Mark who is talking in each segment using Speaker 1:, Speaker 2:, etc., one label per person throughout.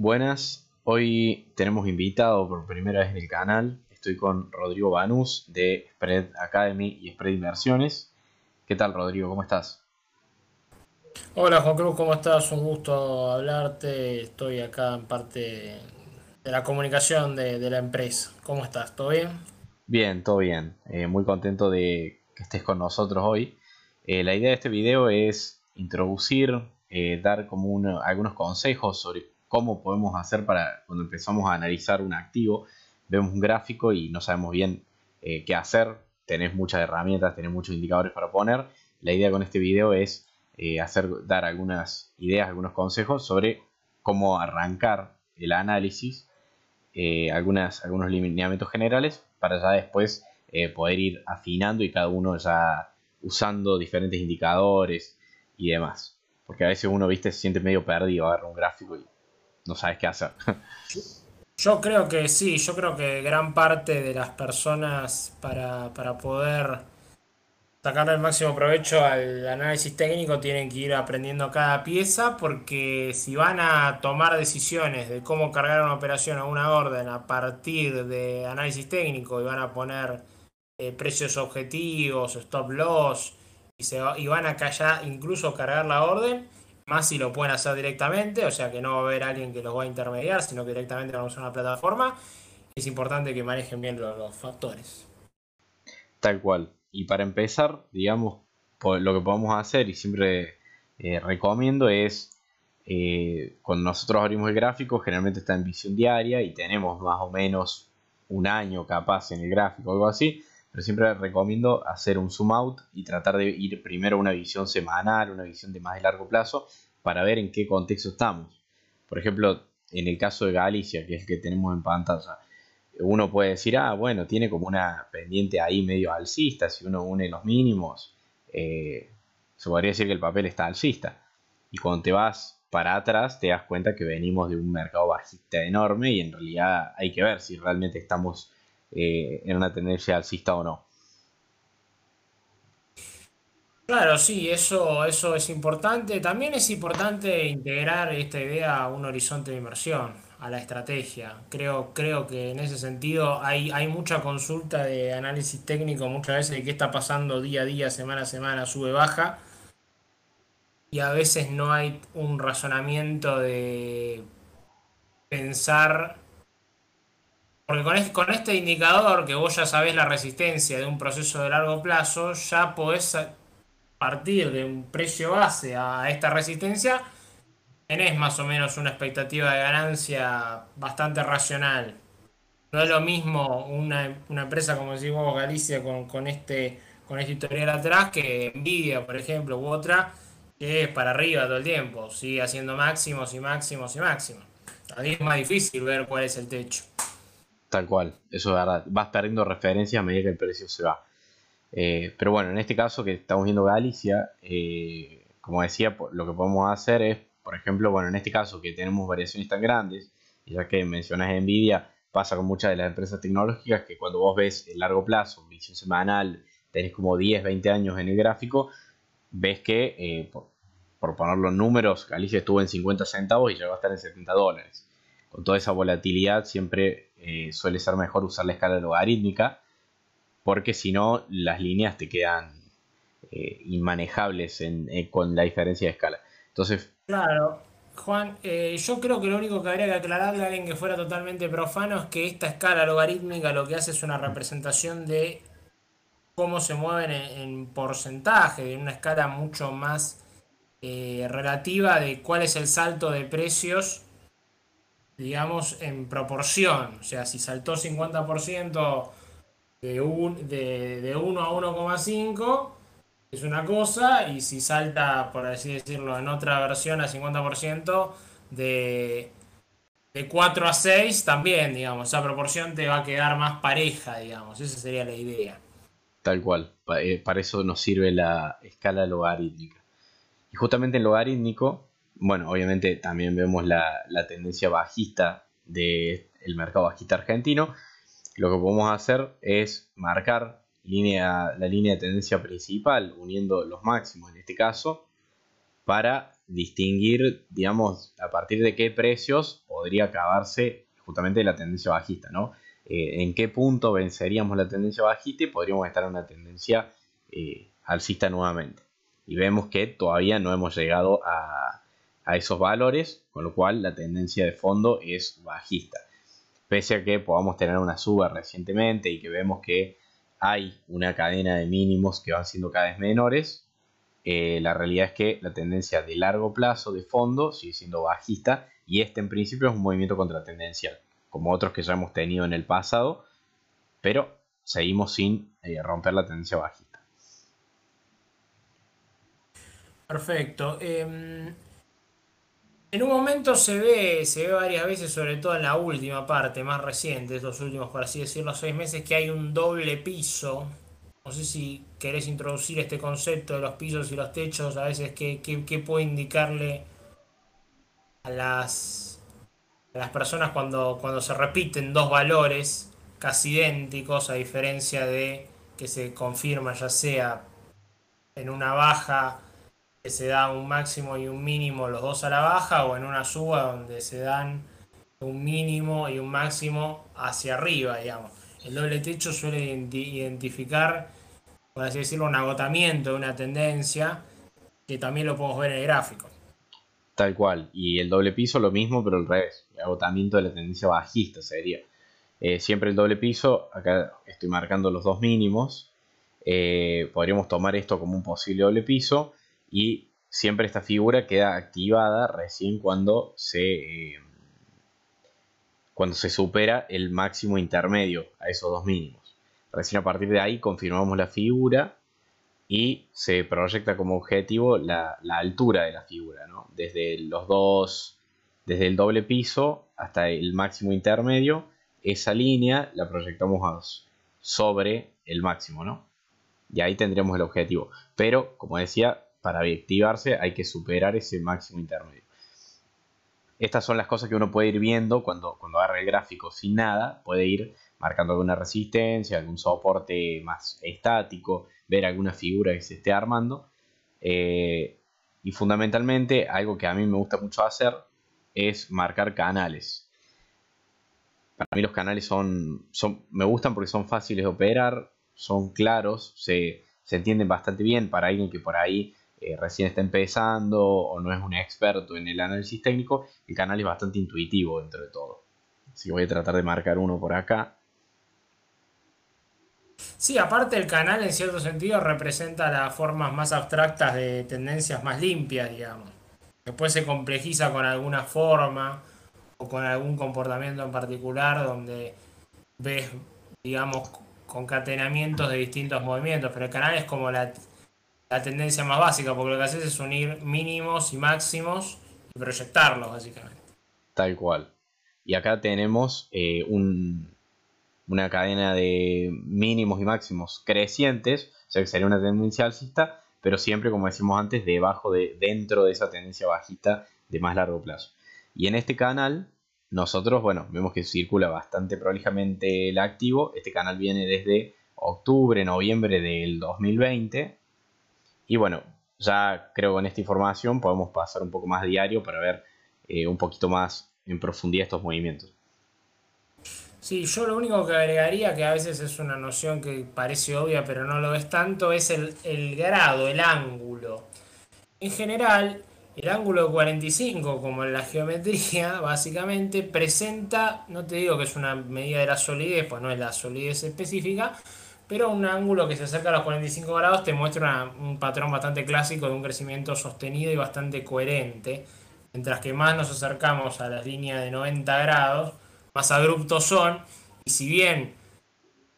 Speaker 1: Buenas, hoy tenemos invitado por primera vez en el canal. Estoy con Rodrigo Banús de Spread Academy y Spread Inversiones. ¿Qué tal, Rodrigo? ¿Cómo estás?
Speaker 2: Hola Juan Cruz, ¿cómo estás? Un gusto hablarte. Estoy acá en parte de la comunicación de, la empresa. ¿Cómo estás? ¿Todo bien?
Speaker 1: Bien, todo bien. Eh, muy contento de que estés con nosotros hoy. Eh, la idea de este video es introducir, eh, dar como algunos consejos sobre cómo podemos hacer para cuando empezamos a analizar un activo, vemos un gráfico y no sabemos bien eh, qué hacer, tenés muchas herramientas, tenés muchos indicadores para poner. La idea con este video es eh, hacer, dar algunas ideas, algunos consejos sobre cómo arrancar el análisis, eh, algunos lineamientos generales para ya después poder ir afinando y cada uno ya usando diferentes indicadores y demás. Porque a veces uno, viste, se siente medio perdido, agarra un gráfico y no sabes qué hacer.
Speaker 2: Yo creo que sí, yo creo que gran parte de las personas para, poder sacarle el máximo provecho al análisis técnico tienen que ir aprendiendo cada pieza porque si van a tomar decisiones de cómo cargar una operación o una orden a partir de análisis técnico y van a poner eh, precios objetivos, stop loss y, se, y van a callar, incluso cargar la orden, más si lo pueden hacer directamente, o sea que no va a haber alguien que los va a intermediar, sino que directamente van a una plataforma. Es importante que manejen bien los, factores.
Speaker 1: Tal cual. Y para empezar, digamos, lo que podemos hacer y siempre eh, recomiendo es eh, cuando nosotros abrimos el gráfico, generalmente está en visión diaria y tenemos más o menos un año capaz en el gráfico o algo así pero siempre recomiendo hacer un zoom out y tratar de ir primero a una visión semanal, una visión de más de largo plazo, para ver en qué contexto estamos. Por ejemplo, en el caso de Galicia, que es el que tenemos en pantalla, uno puede decir, ah, bueno, tiene como una pendiente ahí medio alcista, si uno une los mínimos, eh, se podría decir que el papel está alcista. Y cuando te vas para atrás, te das cuenta que venimos de un mercado bajista enorme y en realidad hay que ver si realmente estamos eh, en una tendencia alcista o no.
Speaker 2: Claro, sí, eso, eso es importante. También es importante integrar esta idea a un horizonte de inversión, a la estrategia. Creo, creo que en ese sentido hay, hay mucha consulta de análisis técnico muchas veces de qué está pasando día a día, semana a semana, sube, baja. Y a veces no hay un razonamiento de pensar porque con este, indicador, que vos ya sabés la resistencia de un proceso de largo plazo, ya podés partir de un precio base a esta resistencia, tenés más o menos una expectativa de ganancia bastante racional. No es lo mismo una, empresa como decís vos, Galicia, con, este, con este historial atrás, que Nvidia, por ejemplo, u otra, que es para arriba todo el tiempo, sigue haciendo máximos y máximos y máximos. Ahí es más difícil ver cuál es el techo.
Speaker 1: Tal cual, eso es verdad. Vas perdiendo referencia a medida que el precio se va. Eh, pero bueno, en este caso que estamos viendo Galicia, eh, como decía, lo que podemos hacer es, por ejemplo, bueno, en este caso que tenemos variaciones tan grandes, ya que mencionas Nvidia, pasa con muchas de las empresas tecnológicas que cuando vos ves el largo plazo, visión semanal, tenés como 10, 20 años en el gráfico, ves que, eh, por, poner los números, Galicia estuvo en 50 centavos y ya va a estar en 70 dólares con toda esa volatilidad siempre eh, suele ser mejor usar la escala logarítmica porque si no las líneas te quedan eh, inmanejables eh, con la diferencia de escala. Entonces...
Speaker 2: Claro, Juan, yo creo que lo único que habría que aclararle a alguien que fuera totalmente profano es que esta escala logarítmica lo que hace es una representación de cómo se mueven en, porcentaje, de una escala mucho más relativa de cuál es el salto de precios digamos, en proporción. O sea, si saltó 50% de, un, de, de 1 a 1,5 es una cosa, y si salta, por así decirlo, en otra versión a 50% de, de 4 a 6 también, digamos, esa proporción te va a quedar más pareja, digamos, esa sería la idea.
Speaker 1: Tal cual, eh, para eso nos sirve la escala logarítmica. Y justamente en logarítmico bueno, obviamente también vemos la, tendencia bajista del mercado bajista argentino. Lo que podemos hacer es marcar línea, la línea de tendencia principal, uniendo los máximos en este caso, para distinguir, digamos, a partir de qué precios podría acabarse justamente la tendencia bajista, ¿no? Eh, ¿En qué punto venceríamos la tendencia bajista y podríamos estar en una tendencia eh, alcista nuevamente? Y vemos que todavía no hemos llegado a, a esos valores, con lo cual la tendencia de fondo es bajista. Pese a que podamos tener una suba recientemente y que vemos que hay una cadena de mínimos que van siendo cada vez menores, eh, la realidad es que la tendencia de largo plazo de fondo sigue siendo bajista y este en principio es un movimiento contratendencial, como otros que ya hemos tenido en el pasado, pero seguimos sin eh, romper la tendencia bajista.
Speaker 2: Perfecto. Em, en un momento se ve, se ve varias veces, sobre todo en la última parte, más reciente, estos últimos, por así decirlo, seis meses, que hay un doble piso. No sé si querés introducir este concepto de los pisos y los techos, a veces qué, puede indicarle a las, a las personas cuando, cuando se repiten dos valores casi idénticos, a diferencia de que se confirma ya sea en una baja se da un máximo y un mínimo los dos a la baja o en una suba donde se dan un mínimo y un máximo hacia arriba, digamos. El doble techo suele identificar, por así decirlo, un agotamiento de una tendencia que también lo podemos ver en el gráfico.
Speaker 1: Tal cual. Y el doble piso lo mismo, pero al revés. El agotamiento de la tendencia bajista sería. Eh, siempre el doble piso, acá estoy marcando los dos mínimos. Eh, podríamos tomar esto como un posible doble piso y siempre esta figura queda activada recién cuando se, eh, cuando se supera el máximo intermedio a esos dos mínimos. Recién a partir de ahí confirmamos la figura y se proyecta como objetivo la, altura de la figura, desde los dos, desde el doble piso hasta el máximo intermedio, esa línea la proyectamos sobre el máximo, ¿no? Y ahí tendríamos el objetivo. Pero, como decía, para activarse hay que superar ese máximo intermedio. Estas son las cosas que uno puede ir viendo cuando, cuando agarra el gráfico sin nada, puede ir marcando alguna resistencia, algún soporte más estático, ver alguna figura que se esté armando. Eh, y fundamentalmente algo que a mí me gusta mucho hacer es marcar canales. Para mí los canales son, son me gustan porque son fáciles de operar, son claros, se, se entienden bastante bien para alguien que por ahí eh, recién está empezando o no es un experto en el análisis técnico, el canal es bastante intuitivo dentro de todo. Así que voy a tratar de marcar uno por acá.
Speaker 2: Sí, aparte el canal en cierto sentido representa las formas más abstractas de tendencias más limpias, digamos. Después se complejiza con alguna forma o con algún comportamiento en particular donde ves, digamos, concatenamientos de distintos movimientos, pero el canal es como la, la tendencia más básica, porque lo que haces es unir mínimos y máximos y proyectarlos, básicamente.
Speaker 1: Tal cual. Y acá tenemos eh, una cadena de mínimos y máximos crecientes, o sea que sería una tendencia alcista, pero siempre, como decimos antes, debajo de, dentro de esa tendencia bajista de más largo plazo. Y en este canal, nosotros, bueno, vemos que circula bastante prolijamente el activo. Este canal viene desde octubre, noviembre del 2020 y bueno, ya creo que con esta información podemos pasar un poco más diario para ver eh, un poquito más en profundidad estos movimientos.
Speaker 2: Sí, yo lo único que agregaría, que a veces es una noción que parece obvia pero no lo es tanto, es el, el grado, el ángulo. En general, el ángulo de 45, como en la geometría, básicamente presenta, no te digo que es una medida de la solidez, pues no es la solidez específica, pero un ángulo que se acerca a los 45 grados te muestra un patrón bastante clásico de un crecimiento sostenido y bastante coherente. Mientras que más nos acercamos a las líneas de 90 grados, más abruptos son. Y si bien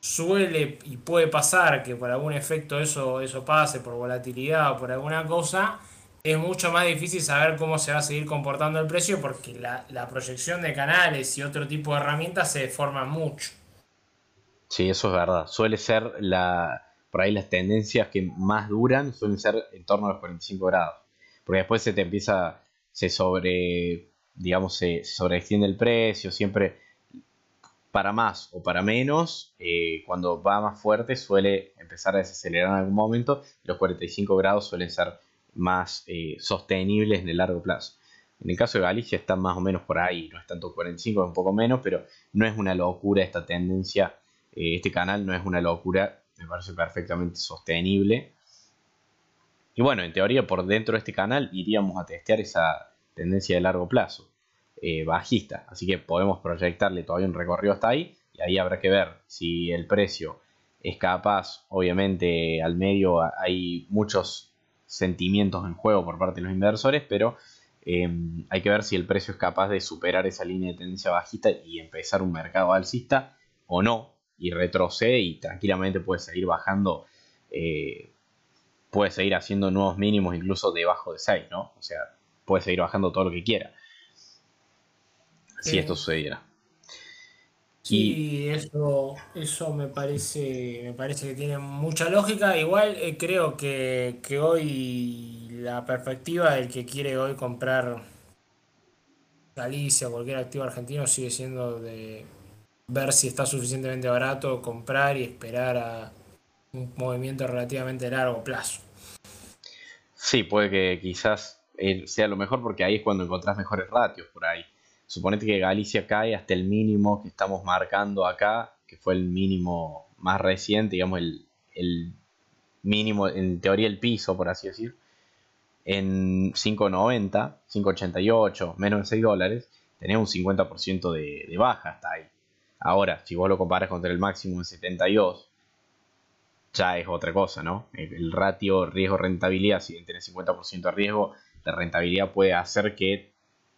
Speaker 2: suele y puede pasar que por algún efecto eso, eso pase, por volatilidad o por alguna cosa, es mucho más difícil saber cómo se va a seguir comportando el precio porque la, la proyección de canales y otro tipo de herramientas se deforman mucho.
Speaker 1: Sí, eso es verdad. Suele ser la. Por ahí las tendencias que más duran suelen ser en torno a los 45 grados. Porque después se te empieza. Se sobre. Digamos, se, sobreextiende el precio. Siempre. Para más o para menos. Eh, cuando va más fuerte suele empezar a desacelerar en algún momento. Los 45 grados suelen ser más eh, sostenibles en el largo plazo. En el caso de Galicia está más o menos por ahí, no es tanto 45, es un poco menos, pero no es una locura esta tendencia. Eh, este canal no es una locura, me parece perfectamente sostenible. Y bueno, en teoría por dentro de este canal iríamos a testear esa tendencia de largo plazo, eh, bajista. Así que podemos proyectarle todavía un recorrido hasta ahí y ahí habrá que ver si el precio es capaz, obviamente al medio hay muchos sentimientos en juego por parte de los inversores, pero em, hay que ver si el precio es capaz de superar esa línea de tendencia bajista y empezar un mercado alcista o no, y retrocede y tranquilamente puede seguir bajando, eh, puede seguir haciendo nuevos mínimos incluso debajo de 6, ¿no? O sea, puede seguir bajando todo lo que quiera. Si esto sucediera.
Speaker 2: Sí, eso, eso me parece, me parece que tiene mucha lógica. Igual eh, creo que, que hoy la perspectiva del que quiere hoy comprar Galicia o cualquier activo argentino sigue siendo de ver si está suficientemente barato, comprar y esperar a un movimiento relativamente largo plazo.
Speaker 1: Sí, puede que quizás eh, sea lo mejor porque ahí es cuando encontrás mejores ratios por ahí. Suponete que Galicia cae hasta el mínimo que estamos marcando acá, que fue el mínimo más reciente, digamos el, mínimo, en teoría el piso, por así decir, en 5.90, 5.88, menos de 6 dólares, tenés un 50% de, de baja hasta ahí. Ahora, si vos lo comparas contra el máximo de 72, ya es otra cosa, ¿no? El, ratio riesgo-rentabilidad, si tenés 50% de riesgo, la rentabilidad puede hacer que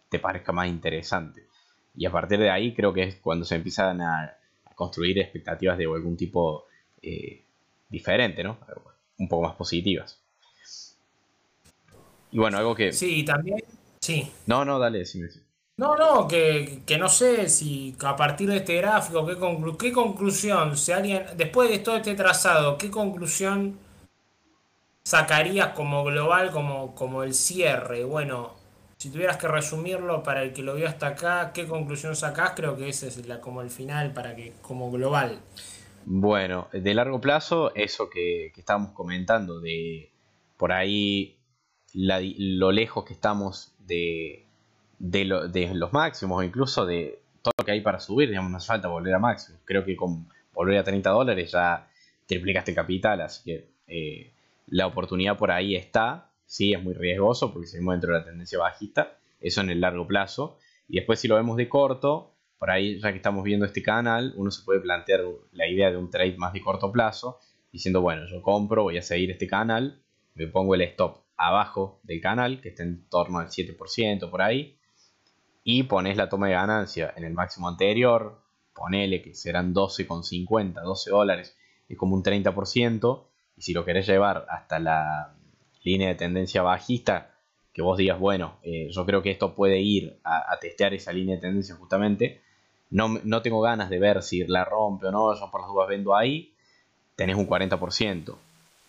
Speaker 1: te parezca más interesante. Y a partir de ahí creo que es cuando se empiezan a, construir expectativas de algún tipo eh, diferente, ¿no? Un poco más positivas. Y bueno, algo que...
Speaker 2: Sí, también... Sí.
Speaker 1: No, no, dale, decime.
Speaker 2: No, no, que, no sé si a partir de este gráfico, qué, qué conclusión, si alguien, después de todo este trazado, qué conclusión sacarías como global, como, como el cierre. Bueno, si tuvieras que resumirlo para el que lo vio hasta acá, ¿qué conclusión sacás? Creo que ese es la, como el final para que, como global.
Speaker 1: Bueno, de largo plazo, eso que, que estábamos comentando, de por ahí lo lejos que estamos de, de, los máximos, o incluso de todo lo que hay para subir, digamos, no hace falta volver a máximos. Creo que con volver a 30 dólares ya triplicaste capital, así que eh, la oportunidad por ahí está sí es muy riesgoso porque seguimos dentro de la tendencia bajista, eso en el largo plazo. Y después si lo vemos de corto, por ahí ya que estamos viendo este canal, uno se puede plantear la idea de un trade más de corto plazo, diciendo, bueno, yo compro, voy a seguir este canal, me pongo el stop abajo del canal, que está en torno al 7% por ahí, y pones la toma de ganancia en el máximo anterior, ponele que serán 12,50, 12 dólares, es como un 30%, y si lo querés llevar hasta la línea de tendencia bajista, que vos digas, bueno, eh, yo creo que esto puede ir a, testear esa línea de tendencia justamente, no, no, tengo ganas de ver si la rompe o no, yo por las dudas vendo ahí, tenés un 40%.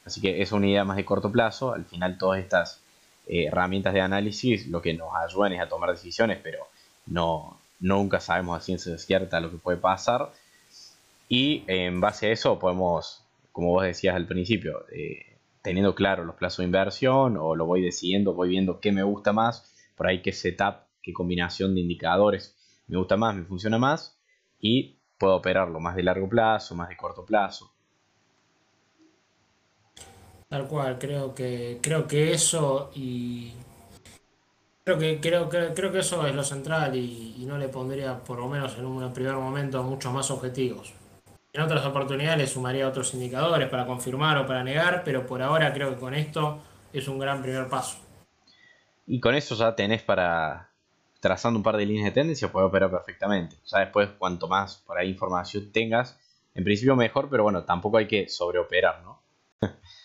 Speaker 1: Así que es una idea más de corto plazo, al final todas estas eh, herramientas de análisis lo que nos ayudan es a tomar decisiones, pero no, nunca sabemos a ciencia cierta lo que puede pasar. Y en base a eso podemos, como vos decías al principio, eh, teniendo claro los plazos de inversión o lo voy decidiendo, voy viendo qué me gusta más, por ahí qué setup, qué combinación de indicadores me gusta más, me funciona más y puedo operarlo más de largo plazo, más de corto plazo.
Speaker 2: Tal cual, creo que creo que eso y creo que creo, creo, que eso es lo central y, y no le pondría por lo menos en un primer momento muchos más objetivos. En otras oportunidades le sumaría otros indicadores para confirmar o para negar, pero por ahora creo que con esto es un gran primer paso.
Speaker 1: Y con eso ya tenés para, trazando un par de líneas de tendencia, puede operar perfectamente. Ya después, cuanto más por ahí información tengas, en principio mejor, pero bueno, tampoco hay que sobreoperar, ¿no?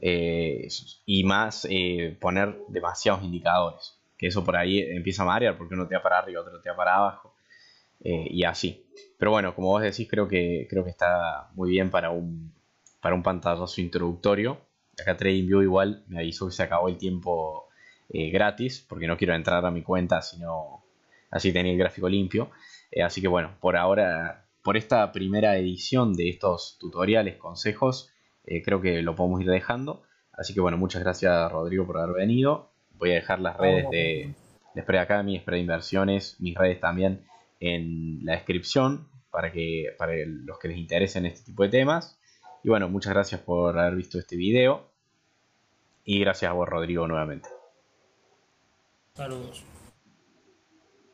Speaker 1: Eh, y más eh, poner demasiados indicadores, que eso por ahí empieza a marear, porque uno te va para arriba, otro te va para abajo, eh, y así. Pero bueno, como vos decís, creo que, creo que está muy bien para un, para un pantallazo introductorio. Acá TradingView igual me avisó que se acabó el tiempo gratis, porque no quiero entrar a mi cuenta, sino así tenía el gráfico limpio. Así que bueno, por ahora, por esta primera edición de estos tutoriales, consejos, eh, creo que lo podemos ir dejando. Así que bueno, muchas gracias Rodrigo por haber venido. Voy a dejar las redes de, de Spread Academy, Spread Inversiones, mis redes también en la descripción para, que, para los que les interesen este tipo de temas. Y bueno, muchas gracias por haber visto este video. Y gracias a vos, Rodrigo, nuevamente.
Speaker 2: Saludos.